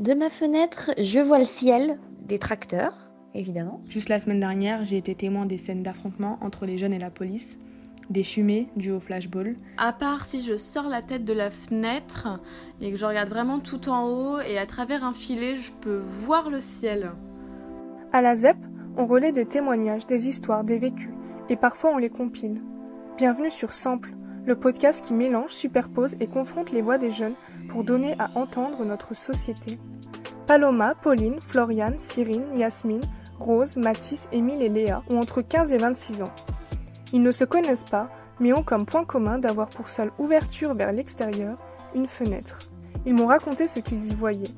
De ma fenêtre, je vois le ciel, des tracteurs, évidemment. Juste la semaine dernière, j'ai été témoin des scènes d'affrontement entre les jeunes et la police, des fumées dues au flashball. À part si je sors la tête de la fenêtre et que je regarde vraiment tout en haut et à travers un filet, je peux voir le ciel. À la ZEP, on relaie des témoignages, des histoires, des vécus, et parfois on les compile. Bienvenue sur Sample, le podcast qui mélange, superpose et confronte les voix des jeunes pour donner à entendre notre société. Paloma, Pauline, Floriane, Cyrine, Yasmine, Rose, Mathis, Émile et Léa ont entre 15 et 26 ans. Ils ne se connaissent pas, mais ont comme point commun d'avoir pour seule ouverture vers l'extérieur une fenêtre. Ils m'ont raconté ce qu'ils y voyaient.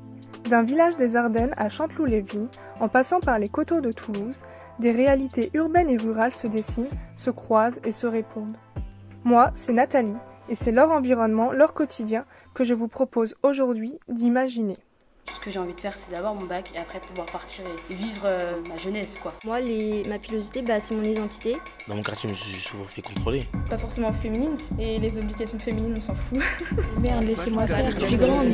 D'un village des Ardennes à Chanteloup-les-Vignes, en passant par les coteaux de Toulouse, des réalités urbaines et rurales se dessinent, se croisent et se répondent. Moi, c'est Nathalie, et c'est leur environnement, leur quotidien que je vous propose aujourd'hui d'imaginer. Ce que j'ai envie de faire, c'est d'avoir mon bac et après pouvoir partir et vivre euh, ma jeunesse, quoi. Moi, les, ma pilosité, bah, c'est mon identité. Dans mon quartier, je me suis souvent fait contrôler. Pas forcément féminine, et les obligations féminines, on s'en fout. Merde, laissez-moi faire, je suis grande.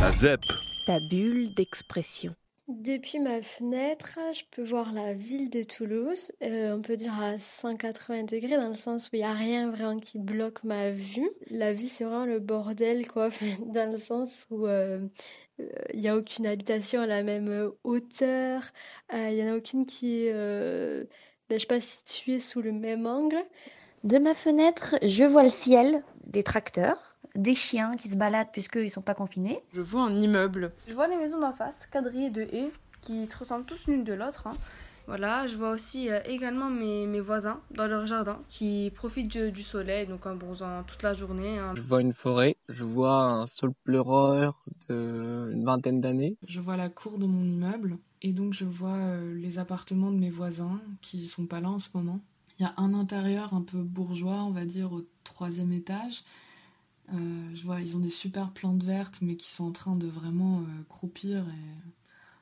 La ZEP. Ta bulle d'expression. Depuis ma fenêtre, je peux voir la ville de Toulouse, euh, on peut dire à 180 degrés, dans le sens où il n'y a rien vraiment qui bloque ma vue. La vie, c'est vraiment le bordel, quoi, dans le sens où euh, euh, il n'y a aucune habitation à la même hauteur, il n'y en a aucune qui est, ben, je pas, située sous le même angle. De ma fenêtre, je vois le ciel, des tracteurs des chiens qui se baladent puisqu'ils ne sont pas confinés. Je vois un immeuble. Je vois les maisons d'en face, quadrillées de haies, qui se ressemblent tous l'une de l'autre. Hein. Voilà, je vois aussi euh, également mes, mes, voisins dans leur jardin qui profitent du, soleil, donc en bronzant toute la journée. Hein. Je vois une forêt, je vois un sol pleureur d'une vingtaine d'années. Je vois la cour de mon immeuble et donc je vois euh, les appartements de mes voisins qui sont pas là en ce moment. Il y a un intérieur un peu bourgeois, on va dire, au troisième étage. Euh, je vois, ils ont des super plantes vertes, mais qui sont en train de vraiment euh, croupir et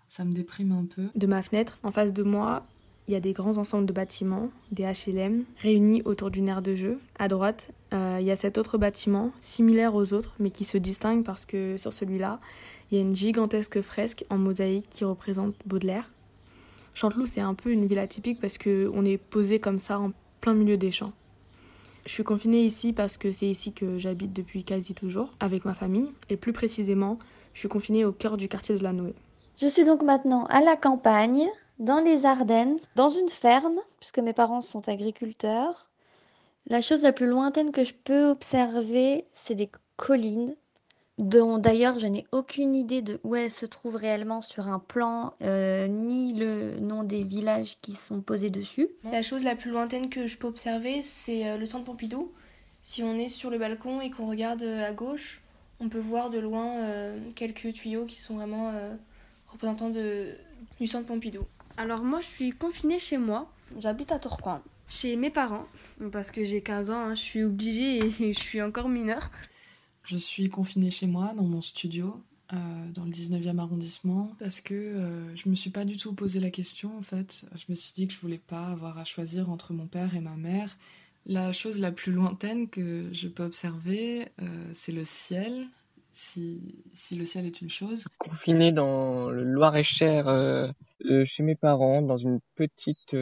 ça me déprime un peu. De ma fenêtre, en face de moi, il y a des grands ensembles de bâtiments, des HLM, réunis autour d'une aire de jeu. À droite, euh, il y a cet autre bâtiment, similaire aux autres, mais qui se distingue parce que sur celui-là, il y a une gigantesque fresque en mosaïque qui représente Baudelaire. Chanteloup, c'est un peu une ville atypique parce qu'on est posé comme ça en plein milieu des champs. Je suis confinée ici parce que c'est ici que j'habite depuis quasi toujours, avec ma famille, et plus précisément, je suis confinée au cœur du quartier de la Noé. Je suis donc maintenant à la campagne, dans les Ardennes, dans une ferme, puisque mes parents sont agriculteurs. La chose la plus lointaine que je peux observer, c'est des collines dont d'ailleurs je n'ai aucune idée de où elles se trouvent réellement sur un plan, euh, ni le nom des villages qui sont posés dessus. La chose la plus lointaine que je peux observer, c'est euh, le centre Pompidou. Si on est sur le balcon et qu'on regarde euh, à gauche, on peut voir de loin quelques tuyaux qui sont vraiment représentants de, du centre Pompidou. Alors moi je suis confinée chez moi, j'habite à Tourcoing, chez mes parents, parce que j'ai 15 ans, hein, je suis obligée et je suis encore mineure. Je suis confinée chez moi, dans mon studio, euh, dans le 19e arrondissement, parce que euh, je me suis pas du tout posé la question en fait. Je me suis dit que je voulais pas avoir à choisir entre mon père et ma mère. La chose la plus lointaine que je peux observer, euh, c'est le ciel, si, le ciel est une chose. Confiné dans le Loir-et-Cher, chez mes parents, dans une petite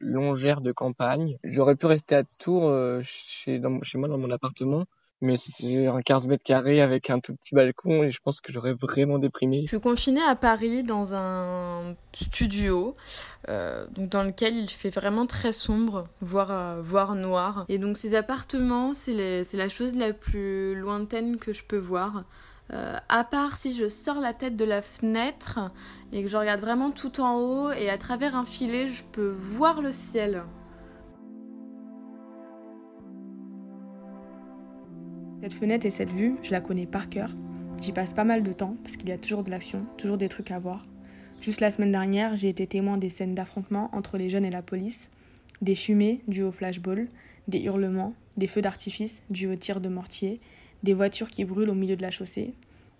longère de campagne. J'aurais pu rester à Tours, chez moi, dans mon appartement mais c'est un 15 mètres carrés avec un tout petit balcon et je pense que j'aurais vraiment déprimé. Je suis confinée à Paris dans un studio euh, donc dans lequel il fait vraiment très sombre, voire, euh, noir. Et donc ces appartements, c'est la chose la plus lointaine que je peux voir. Euh, à part si je sors la tête de la fenêtre et que je regarde vraiment tout en haut et à travers un filet, je peux voir le ciel. Cette fenêtre et cette vue, je la connais par cœur. J'y passe pas mal de temps parce qu'il y a toujours de l'action, toujours des trucs à voir. Juste la semaine dernière, j'ai été témoin des scènes d'affrontement entre les jeunes et la police, des fumées dues au flashball, des hurlements, des feux d'artifice dus aux tirs de mortier, des voitures qui brûlent au milieu de la chaussée,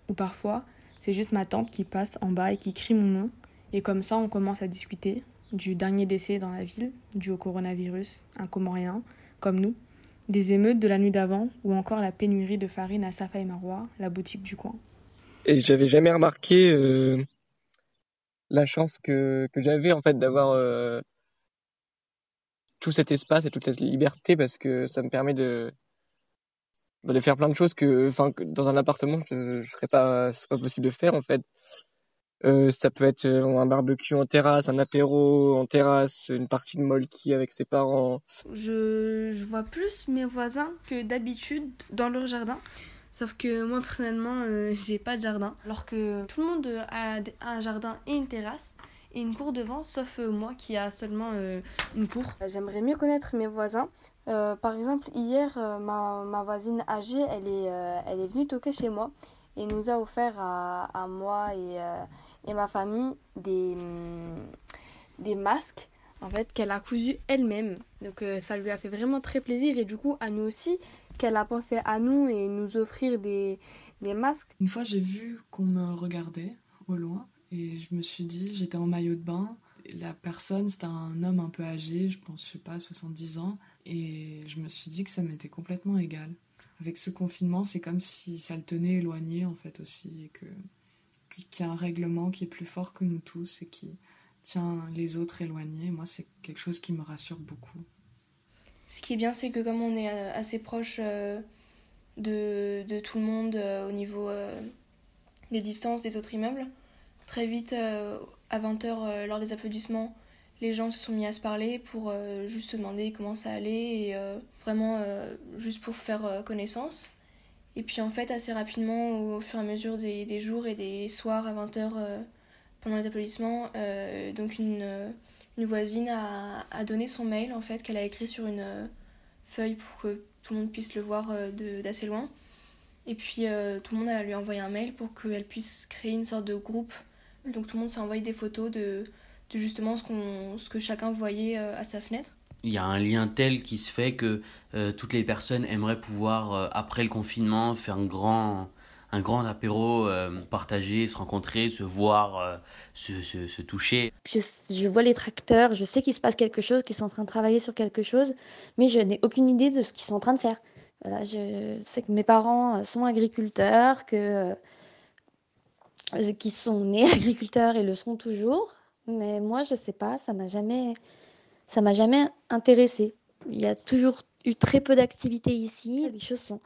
ou parfois c'est juste ma tante qui passe en bas et qui crie mon nom, et comme ça on commence à discuter du dernier décès dans la ville, dû au coronavirus, un Comorien, comme nous, des émeutes de la nuit d'avant ou encore la pénurie de farine à Safa et Marois, la boutique du coin. Et j'avais jamais remarqué euh, la chance que, j'avais en fait d'avoir euh, tout cet espace et toute cette liberté parce que ça me permet de bah, faire plein de choses que dans un appartement je, je serais pas pas possible de faire en fait euh, ça peut être euh, un barbecue en terrasse, un apéro en terrasse, une partie de molki avec ses parents. Je, je vois plus mes voisins que d'habitude dans leur jardin. Sauf que moi personnellement, euh, j'ai pas de jardin. Alors que tout le monde a un jardin et une terrasse et une cour devant, sauf moi qui a seulement une cour. J'aimerais mieux connaître mes voisins. par exemple, hier, ma, ma, voisine âgée, elle est, elle est venue toquer chez moi et nous a offert à, à moi et et ma famille des, hum, des masques en fait qu'elle a cousu elle-même. Donc euh, ça lui a fait vraiment très plaisir et du coup à nous aussi qu'elle a pensé à nous et nous offrir des, des masques. Une fois j'ai vu qu'on me regardait au loin et je me suis dit, j'étais en maillot de bain, la personne c'était un homme un peu âgé, je pense je sais pas 70 ans et je me suis dit que ça m'était complètement égal. Avec ce confinement, c'est comme si ça le tenait éloigné en fait aussi et que qu'il y a un règlement qui est plus fort que nous tous et qui tient les autres éloignés. Moi, c'est quelque chose qui me rassure beaucoup. Ce qui est bien, c'est que comme on est euh, assez proche euh, de, de tout le monde euh, au niveau des distances des autres immeubles, très vite, à 20h, lors des applaudissements, les gens se sont mis à se parler pour juste se demander comment ça allait et vraiment juste pour faire connaissance. Et puis en fait, assez rapidement, au fur et à mesure des, des jours et des soirs à 20h euh, pendant les applaudissements, euh, donc une, euh, une voisine a, a, donné son mail en fait qu'elle a écrit sur une feuille pour que tout le monde puisse le voir d'assez loin. Et puis tout le monde a lui envoyé un mail pour qu'elle puisse créer une sorte de groupe. Donc tout le monde s'est envoyé des photos de, de justement ce, ce que chacun voyait à sa fenêtre il y a un lien tel qui se fait que euh, toutes les personnes aimeraient pouvoir, euh, après le confinement, faire un grand, un grand apéro, euh, partager, se rencontrer, se voir, se, se, se, toucher. Je, je, vois les tracteurs, je sais qu'il se passe quelque chose, qu'ils sont en train de travailler sur quelque chose, mais je n'ai aucune idée de ce qu'ils sont en train de faire. Voilà, je sais que mes parents sont agriculteurs, que qui sont nés agriculteurs et le sont toujours, mais moi je sais pas, ça m'a jamais ça m'a jamais intéressé. Il y a toujours eu très peu d'activités ici. Les choses sont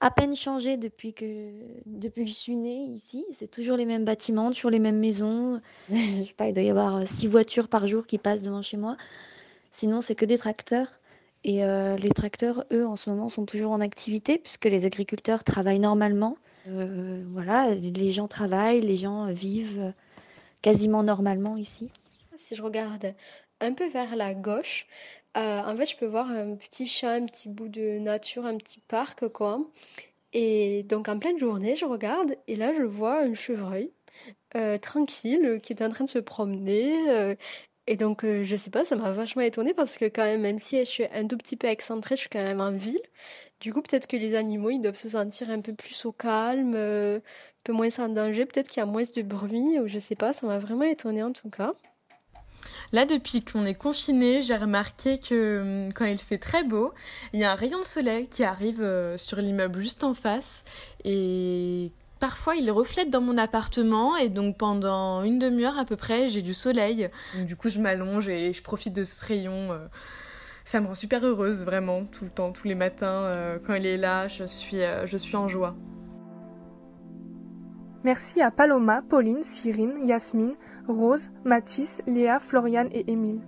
à peine changées depuis que, depuis que je suis née ici. C'est toujours les mêmes bâtiments, toujours les mêmes maisons. je sais pas, il doit y avoir euh, six voitures par jour qui passent devant chez moi. Sinon, c'est que des tracteurs. Et euh, les tracteurs, eux, en ce moment, sont toujours en activité puisque les agriculteurs travaillent normalement. Euh, voilà, les gens travaillent, les gens vivent quasiment normalement ici. Si je regarde un peu vers la gauche, euh, en fait, je peux voir un petit champ, un petit bout de nature, un petit parc, quoi. Et donc, en pleine journée, je regarde et là, je vois un chevreuil euh, tranquille qui est en train de se promener. Euh, et donc, je sais pas, ça m'a vachement étonnée parce que, quand même, même si je suis un tout petit peu excentrée, je suis quand même en ville. Du coup, peut-être que les animaux, ils doivent se sentir un peu plus au calme, un peu moins en danger. Peut-être qu'il y a moins de bruit, ou je sais pas, ça m'a vraiment étonnée en tout cas. Là, depuis qu'on est confiné, j'ai remarqué que hum, quand il fait très beau, il y a un rayon de soleil qui arrive euh, sur l'immeuble juste en face et Parfois, il reflète dans mon appartement et donc pendant une demi-heure à peu près, j'ai du soleil. du coup, je m'allonge et je profite de ce rayon. Euh. Ça me rend super heureuse, vraiment, tout le temps, tous les matins. Euh, quand il est là, je suis, je suis en joie. Merci à Paloma, Pauline, Cyrine, Yasmine, Rose, Mathis, Léa, Floriane et Émile.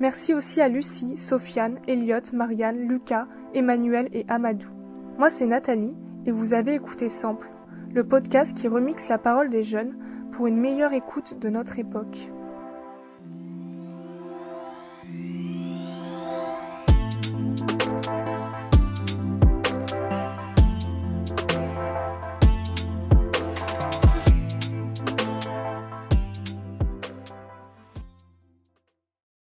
Merci aussi à Lucie, Sofiane, Elliot, Marianne, Lucas, Emmanuel et Amadou. Moi c'est Nathalie et vous avez écouté Sample, le podcast qui remixe la parole des jeunes pour une meilleure écoute de notre époque.